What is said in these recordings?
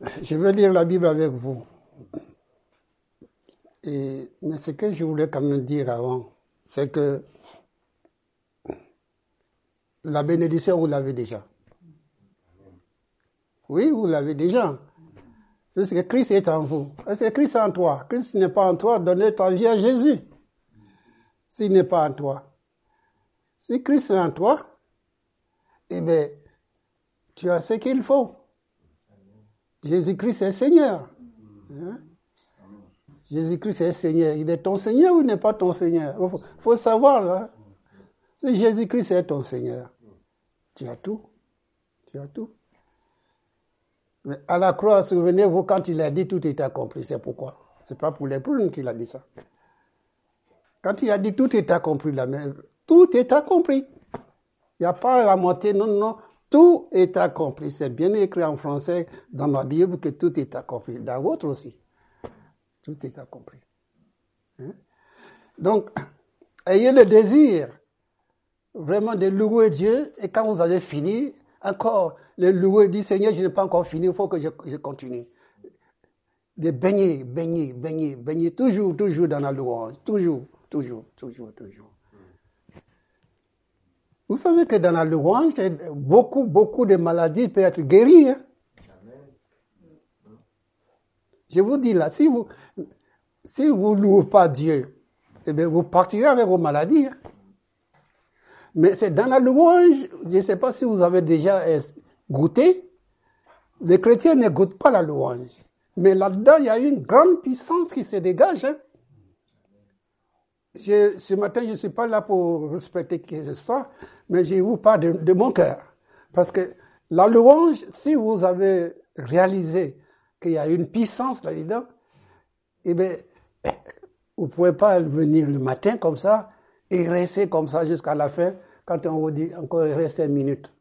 Je vais lire la Bible avec vous. Et, mais ce que je voulais quand même dire avant, c'est que la bénédiction, vous l'avez déjà. Oui, vous l'avez déjà. Puisque Christ est en vous. C'est Christ en toi. Christ n'est pas en toi, donnez ta vie à Jésus. S'il n'est pas en toi. Si Christ est en toi, eh bien, tu as ce qu'il faut. Jésus-Christ est Seigneur. Hein? Jésus-Christ est Seigneur. Il est ton Seigneur ou il n'est pas ton Seigneur? Il faut, savoir, là. Si Jésus-Christ est ton Seigneur, tu as tout. Tu as tout. Mais à la croix, souvenez-vous, quand il a dit tout est accompli, c'est pourquoi? C'est pas pour les prunes qu'il a dit ça. Quand il a dit tout est accompli, là, mais tout est accompli. Il n'y a pas la moitié, non, non, tout est accompli. C'est bien écrit en français dans ma Bible que tout est accompli. Dans votre aussi. Tout est accompli. Hein? Donc, ayez le désir vraiment de louer Dieu et quand vous avez fini, encore le louer, dit Seigneur, je n'ai pas encore fini, il faut que je, je, continue. De baigner, baigner, baigner, baigner, toujours, toujours dans la louange, toujours, toujours, toujours, toujours. Vous savez que dans la louange, beaucoup, beaucoup de maladies peuvent être guéries. Hein? Je vous dis là, si vous si vous louez pas Dieu, eh bien, vous partirez avec vos maladies. Hein? Mais c'est dans la louange, je ne sais pas si vous avez déjà goûté, les chrétiens ne goûtent pas la louange. Mais là-dedans, il y a une grande puissance qui se dégage. Hein? Ce matin, je ne suis pas là pour respecter qui ce soit, mais je vous parle de, mon cœur. Parce que la louange, si vous avez réalisé qu'il y a une puissance là-dedans, eh bien, vous ne pouvez pas venir le matin comme ça et rester comme ça jusqu'à la fin quand on vous dit encore il reste une minute.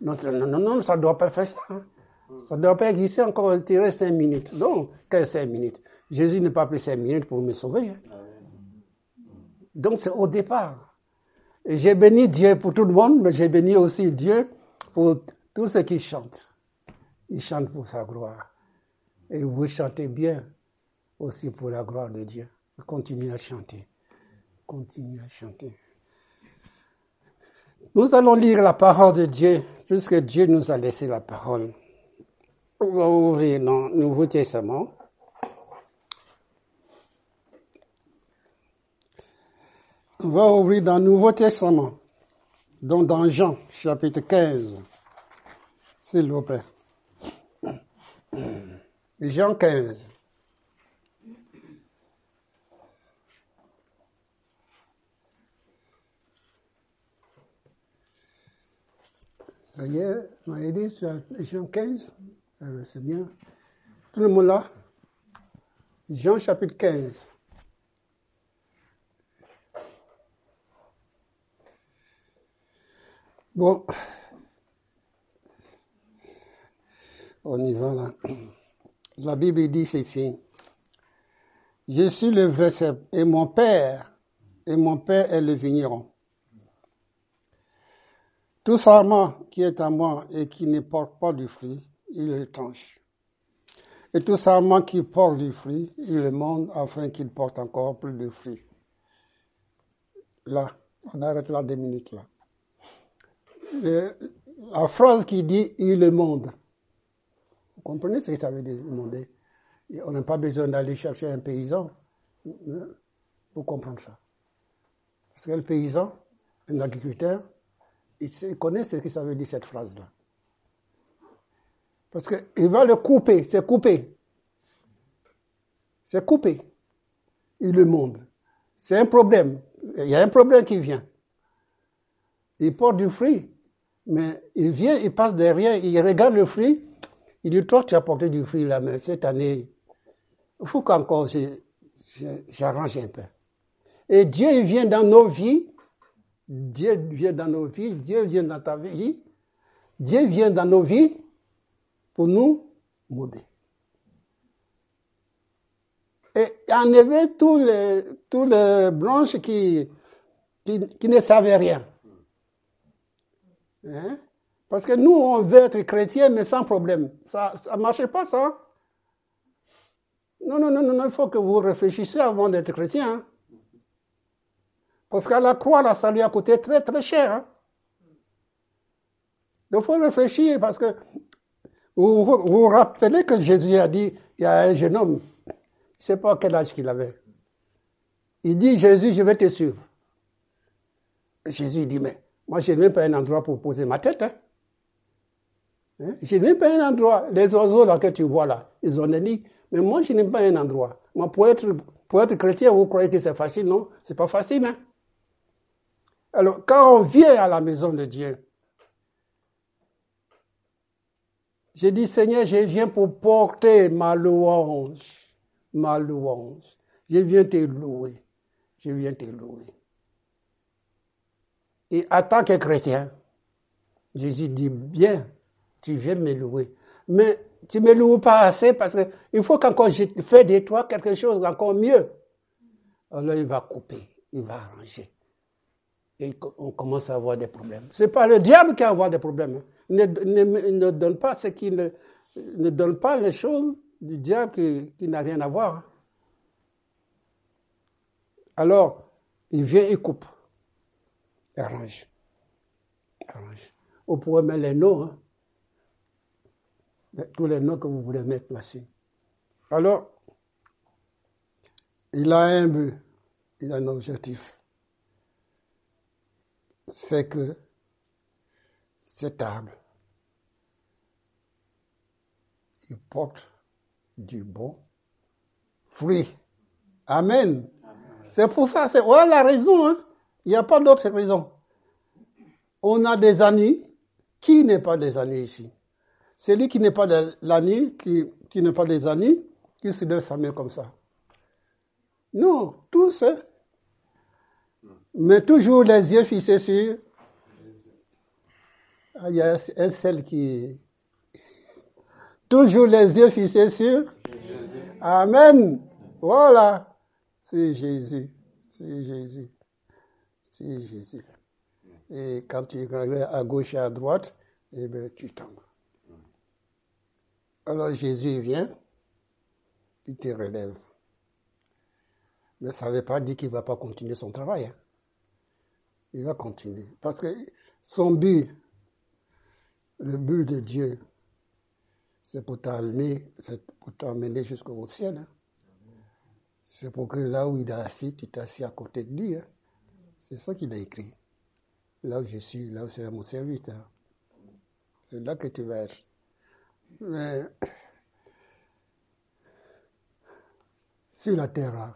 Non, non, non, ça ne doit pas faire ça. Hein. Ça ne doit pas exister encore, il reste une minute. Non, quelle cinq minutes? Jésus n'a pas pris cinq minutes pour me sauver. Hein. Donc c'est au départ. J'ai béni Dieu pour tout le monde, mais j'ai béni aussi Dieu pour tous ceux qui chantent. Ils chantent pour sa gloire. Et vous chantez bien aussi pour la gloire de Dieu. Continuez à chanter. Continuez à chanter. Nous allons lire la parole de Dieu, puisque Dieu nous a laissé la parole. On va ouvrir le Nouveau Testament. On va ouvrir dans le Nouveau Testament, donc dans Jean, chapitre 15, s'il vous plaît. Jean 15. Ça y est, vous m'avez dit sur Jean 15, euh, c'est bien. Tout le monde là? Jean chapitre 15. Bon, on y va là. La Bible dit ceci. Je suis le vrai et mon Père, et mon Père est le vigneron. Tout sarment qui est à moi et qui ne porte pas du fruit, il le tranche. Et tout sarment qui porte du fruit, il le monte afin qu'il porte encore plus de fruits. Là, on arrête là deux minutes là la phrase qui dit il le monde. Vous comprenez ce que ça veut dire demander On n'a pas besoin d'aller chercher un paysan hein, pour comprendre ça. Parce que le paysan, un agriculteur, il connaît ce que ça veut dire cette phrase-là. Parce qu'il va le couper, c'est couper. C'est couper. Il le monde. C'est un problème. Il y a un problème qui vient. Il porte du fruit. Mais il vient, il passe derrière, il regarde le fruit, il dit, toi, tu as porté du fruit là, mais cette année, il faut qu'encore j'arrange un peu. Et Dieu il vient dans nos vies, Dieu vient dans nos vies, Dieu vient dans ta vie, Dieu vient dans nos vies pour nous moder. Et enlever tous les, tous les blanches qui, qui, qui ne savaient rien. Hein? Parce que nous, on veut être chrétien, mais sans problème. Ça ne marche pas, ça. Non, non, non, non, il faut que vous réfléchissiez avant d'être chrétien. Hein. Parce qu'à la croix, la salut a coûté très, très cher. Hein. Donc, il faut réfléchir parce que vous vous, rappelez que Jésus a dit, il y a un jeune homme, je ne sais pas quel âge qu'il avait. Il dit, Jésus, je vais te suivre. Jésus dit, mais moi, je n'ai même pas un endroit pour poser ma tête. Hein. hein? Je n'ai même pas un endroit. Les oiseaux là que tu vois là, ils ont des nids. Mais moi, je n'ai pas un endroit. Moi, pour être, pour être chrétien, vous croyez que c'est facile, non? C'est pas facile, hein Alors, quand on vient à la maison de Dieu, j'ai dit, Seigneur, je viens pour porter ma louange, ma louange. Je viens te louer. Je viens te louer. Et en tant que chrétien, Jésus dit, bien, tu viens me louer. Mais tu me loues pas assez parce qu'il faut qu'encore je fais de toi quelque chose encore mieux. Alors il va couper, il va arranger. Et on commence à avoir des problèmes. C'est pas le diable qui a avoir des problèmes. Hein. Ne, ne, donne pas ce qui ne, ne donne pas les choses du diable qui, qui n'a rien à voir. Hein. Alors, il vient et coupe. Arrange. Arrange. On pourrait mettre les noms. Hein tous les noms que vous voulez mettre là-dessus. Alors, il a un but, il a un objectif. C'est que cette table, il porte du bon fruit. Amen. C'est pour ça, c'est voilà la raison. Hein. Il n'y a pas d'autre raison. On a des amis. Qui n'est pas des amis ici? Celui qui n'est pas de l'année, qui, qui n'est pas des années, qui se lève sa main comme ça. Non, tous. Hein. Mais toujours les yeux fixés sur. Ah, il y a un seul qui. Toujours les yeux fixés sur. Amen. Voilà. C'est Jésus. C'est Jésus. C'est Jésus. Et quand tu regardes à gauche et à droite, eh bien, tu tombes. Alors Jésus vient, il te relève. Mais ça ne veut pas dire qu'il ne va pas continuer son travail. Hein. Il va continuer. Parce que son but, le but de Dieu, c'est pour t'amener, c'est pour t'emmener jusqu'au ciel. Hein. C'est pour que là où il est assis, tu t'assis à côté de lui. Hein. C'est ça qu'il a écrit. Là où je suis, là où c'est mon serviteur. C'est là que tu vas être. Mais sur la terre,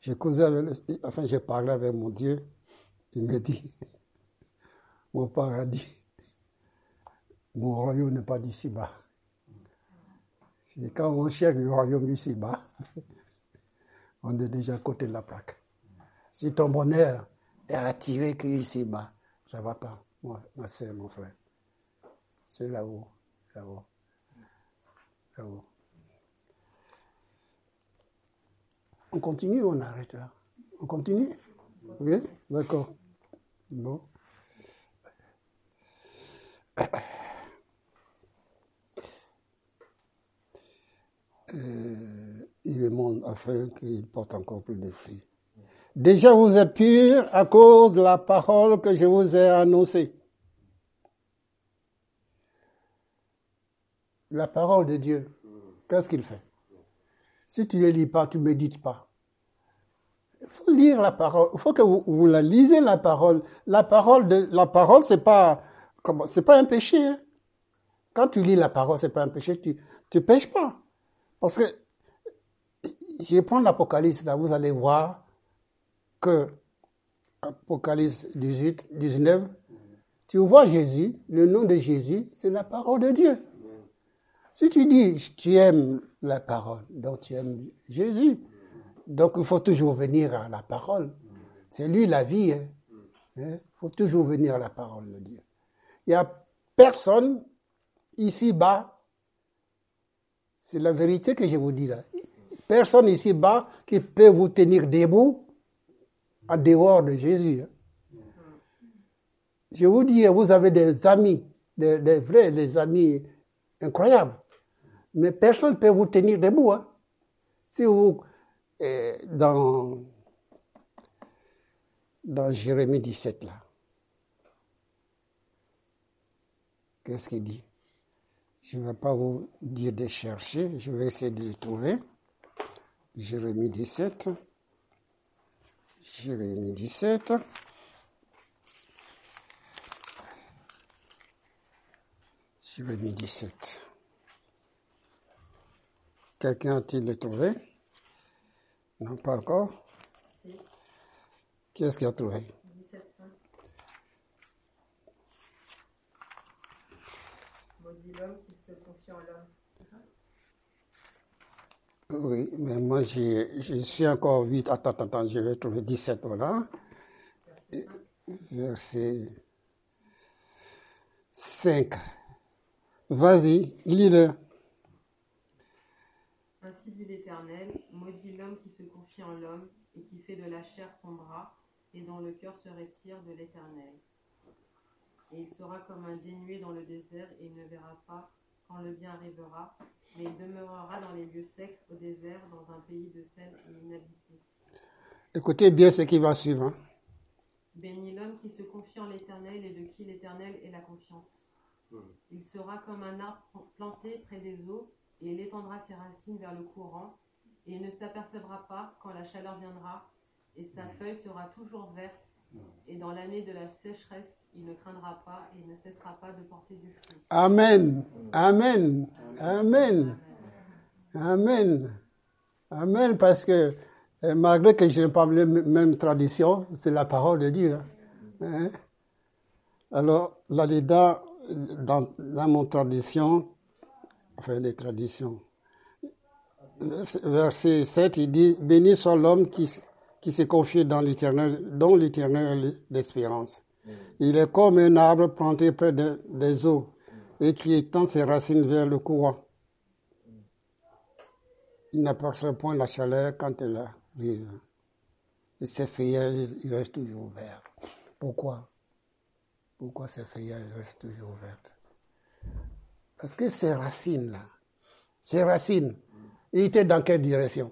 j'ai causé avec, enfin j'ai parlé avec mon Dieu, il me dit, mon paradis, mon royaume n'est pas d'ici-bas. Et quand on cherche le royaume d'ici-bas, on est déjà à côté de la plaque. Si ton bonheur est attiré qu'ici-bas, ça va pas, moi, ma soeur, mon frère. C'est là-haut, là-haut, là-haut. On continue ou on arrête là? On continue? Oui D'accord. Bon. Euh, est monde afin qu'il porte encore plus de fruits. Déjà vous êtes purs à cause de la parole que je vous ai annoncée. la parole de Dieu, qu'est-ce qu'il fait? Si tu ne lis pas, tu ne médites pas. Il faut lire la parole. Il faut que vous, la lisez la parole. La parole de la parole, c'est pas c'est pas un péché. Hein. Quand tu lis la parole, c'est pas un péché. Tu tu pêches pas. Parce que je prendre l'Apocalypse. Là, vous allez voir que Apocalypse 18, 19, tu vois Jésus, le nom de Jésus, c'est la parole de Dieu. Si tu dis tu aimes la parole, donc tu aimes Jésus, donc il faut toujours venir à la parole. C'est lui la vie. Hein. Il hein? faut toujours venir à la parole de Dieu. Il n'y a personne ici-bas, c'est la vérité que je vous dis là, personne ici-bas qui peut vous tenir debout en dehors de Jésus. Hein. Je vous dis, vous avez des amis, des, vrais, des amis incroyables. Mais personne ne peut vous tenir debout. Hein. Si vous, euh, dans, dans Jérémie 17, là, qu'est-ce qu'il dit? Je ne vais pas vous dire de chercher, je vais essayer de le trouver. Jérémie 17. Jérémie 17. Jérémie 17. Quelqu'un a-t-il trouvé? Non, pas encore. Qui est-ce qui a trouvé? 17, l'homme qui se confie en l'homme. Oui, mais moi je suis encore vite. Attends, attends, je vais trouver 17, voilà. Verset 5. Vas-y, lis-le. Ainsi dit l'Éternel, maudit l'homme qui se confie en l'homme et qui fait de la chair son bras et dont le cœur se retire de l'Éternel. Et il sera comme un dénué dans le désert et il ne verra pas quand le bien arrivera, mais il demeurera dans les lieux secs au désert, dans un pays de sel et inhabité. Écoutez bien ce qui va suivre. Hein. Béni l'homme qui se confie en l'Éternel et de qui l'Éternel est la confiance. Il sera comme un arbre planté près des eaux et il étendra ses racines vers le courant et il ne s'apercevra pas quand la chaleur viendra et sa feuille sera toujours verte et dans l'année de la sécheresse, il ne craindra pas et ne cessera pas de porter du fruit. Amen. Amen. Amen. Amen. Amen. Parce que euh, malgré que je n'ai pas la même tradition, c'est la parole de Dieu. Hein. Alors, là-dedans, dans, dans mon tradition, enfin les traditions, verset 7, il dit, béni soit l'homme qui, qui se confie dans l'éternel, dont l'éternel est l'espérance. Il est comme un arbre planté près des eaux et qui étend ses racines vers le courant. Il n'aperçoit point la chaleur quand elle arrive. Et ses feuillages, il reste toujours vert. Pourquoi? Pourquoi ces feuillages restent toujours ouvertes Parce que ces racines-là, ces racines, ils étaient dans quelle direction?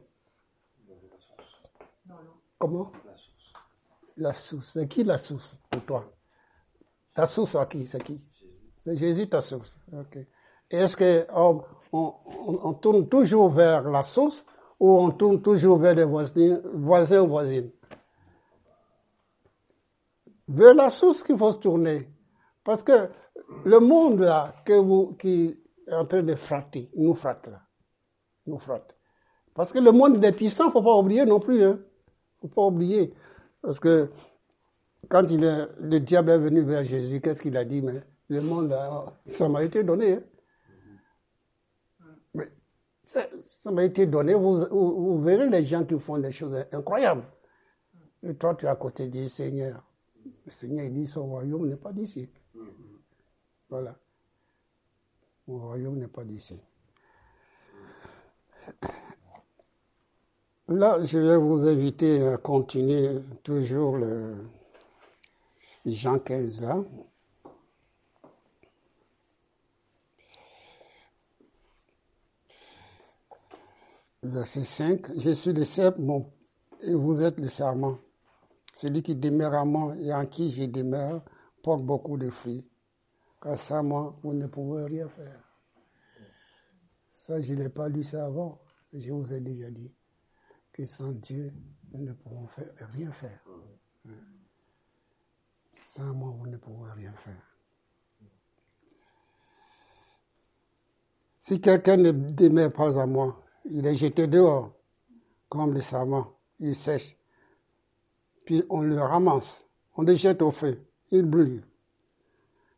Comment La source. C'est qui la source pour toi? La source à qui? C'est qui? C'est Jésus ta source. Est-ce qu'on on, on, tourne toujours vers la source ou on tourne toujours vers les voisins, voisins ou voisines? Vers la source qu'il faut se tourner. Parce que le monde là, que vous, qui est en train de fratter, nous frappe là. Nous frappe. Parce que le monde des puissants, faut pas oublier non plus, hein. Faut pas oublier. Parce que quand il est, le diable est venu vers Jésus, qu'est-ce qu'il a dit? Mais le monde, ça m'a été donné, hein. Mais ça, m'a été donné. Vous, vous, verrez les gens qui font des choses incroyables. Et toi, tu es à côté du Seigneur. Le Seigneur dit son royaume n'est pas d'ici. Voilà. Mon royaume n'est pas d'ici. Là, je vais vous inviter à continuer toujours le Jean 15 là. Verset 5. Je suis le serment et vous êtes le serment. Celui qui demeure à moi et en qui je demeure porte beaucoup de fruits. Car sans moi, vous ne pouvez rien faire. Ça, je n'ai pas lu ça avant. Je vous ai déjà dit que sans Dieu, nous ne pouvons rien faire. Sans moi, vous ne pouvez rien faire. Si quelqu'un ne demeure pas à moi, il est jeté dehors, comme le savant, il sèche puis on le ramasse, on le jette au feu, il brûle.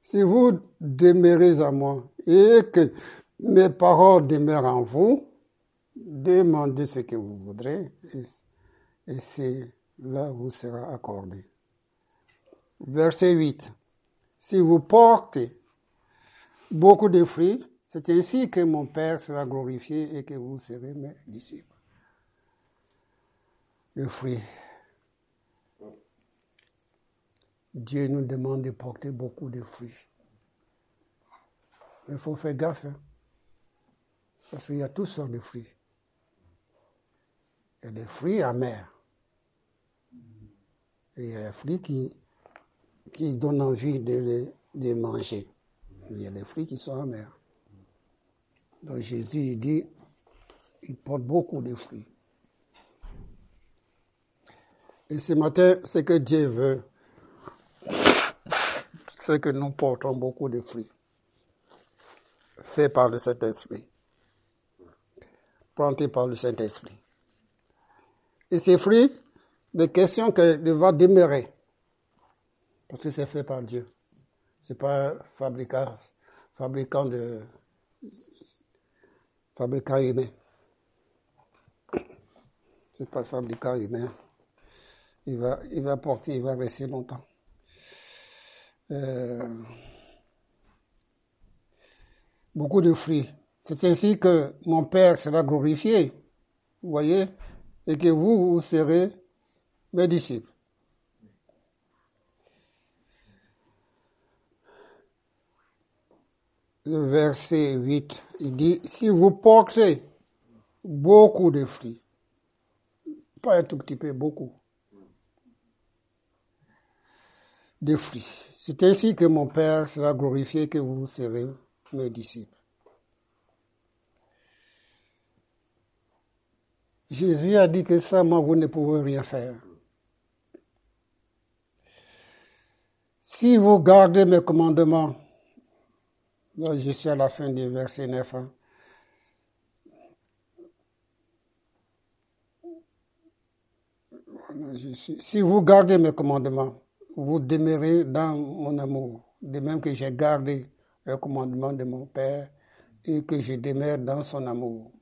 Si vous demeurez à moi et que mes paroles demeurent en vous, demandez ce que vous voudrez et, où vous sera accordé. Verset 8. Si vous portez beaucoup de fruits, c'est ainsi que mon Père sera glorifié et que vous serez mes disciples. Le fruit Dieu nous demande de porter beaucoup de fruits. Il faut faire gaffe, hein, parce qu'il y a toutes sortes de fruits. Il y a des fruits amers. Et il y a des fruits qui, qui donnent envie de les, de manger. Il y a des fruits qui sont amers. Donc Jésus il dit, il porte beaucoup de fruits. Et ce matin, ce que Dieu veut, c'est que nous portons beaucoup de fruits, faits par le Saint-Esprit, plantés par le Saint-Esprit. Et ces fruits, de questions que va demeurer, parce que c'est fait par Dieu. C'est pas fabricant, fabricant de fabricant humain. C'est pas fabricant humain. Il va, il va porter, il va rester longtemps. Euh, beaucoup de fruits. C'est ainsi que mon Père sera glorifié, vous voyez, et que vous, vous serez mes disciples. Le verset 8, il dit, si vous portez beaucoup de fruits, pas un tout petit peu, beaucoup, de fruits. C'est ainsi que mon Père sera glorifié, que vous serez mes disciples. Jésus a dit que ça, moi, vous ne pouvez rien faire. Si vous gardez mes commandements, là je suis à la fin du verset 9, hein. si vous gardez mes commandements, vous demeurez dans mon amour, de même que j'ai gardé le commandement de mon Père et que je demeure dans son amour.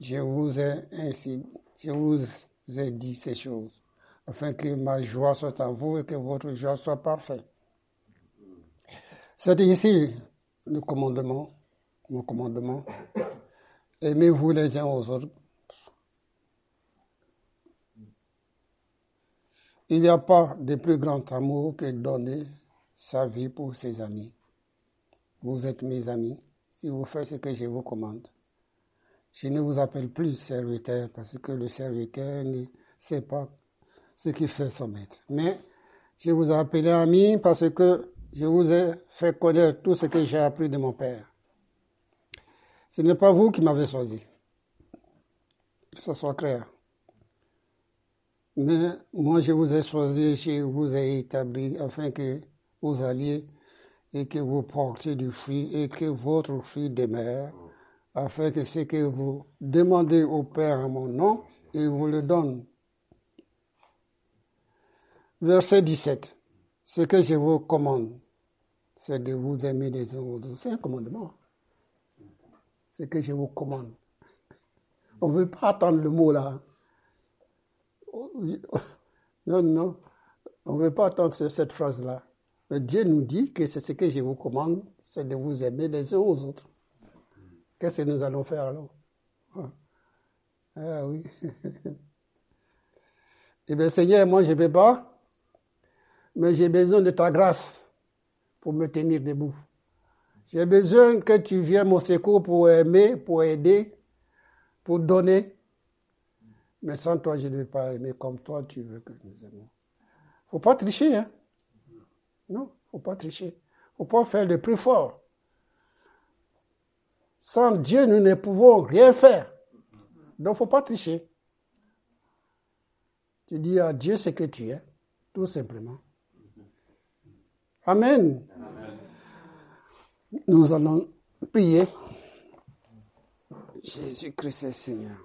Je vous ai ainsi, je vous ai dit ces choses, afin que ma joie soit en vous et que votre joie soit parfaite. C'est ici le commandement, mon commandement. Aimez-vous les uns aux autres Il n'y a pas de plus grand amour que donner sa vie pour ses amis. Vous êtes mes amis si vous faites ce que je vous commande. Je ne vous appelle plus serviteur parce que le serviteur ne sait pas ce qui fait son maître. Mais je vous ai appelé ami parce que je vous ai fait connaître tout ce que j'ai appris de mon Père. Ce n'est pas vous qui m'avez choisi. Que ce soit clair. Mais moi, je vous ai choisi, je vous ai établi afin que vous alliez et que vous portiez du fruit et que votre fruit demeure, afin que ce que vous demandez au Père en mon nom, il vous le donne. Verset 17. Ce que je vous commande, c'est de vous aimer les uns aux autres. C'est un commandement. Ce que je vous commande. On ne veut pas attendre le mot là. Non, non, on ne veut pas attendre cette phrase-là. Mais Dieu nous dit que c'est ce que je vous commande, c'est de vous aimer les uns aux autres. Qu'est-ce que nous allons faire alors Ah, ah oui. eh bien Seigneur, moi je ne peux pas, mais j'ai besoin de ta grâce pour me tenir debout. J'ai besoin que tu viennes mon secours pour aimer, pour aider, pour donner. Mais sans toi, je ne vais pas aimer comme toi, tu veux que nous aimions. faut pas tricher, hein. Non, faut pas tricher. faut pas faire le plus fort. Sans Dieu, nous ne pouvons rien faire. Donc, faut pas tricher. Tu dis à Dieu ce que tu es, tout simplement. Amen. Amen. Nous allons prier. Jésus-Christ est Seigneur.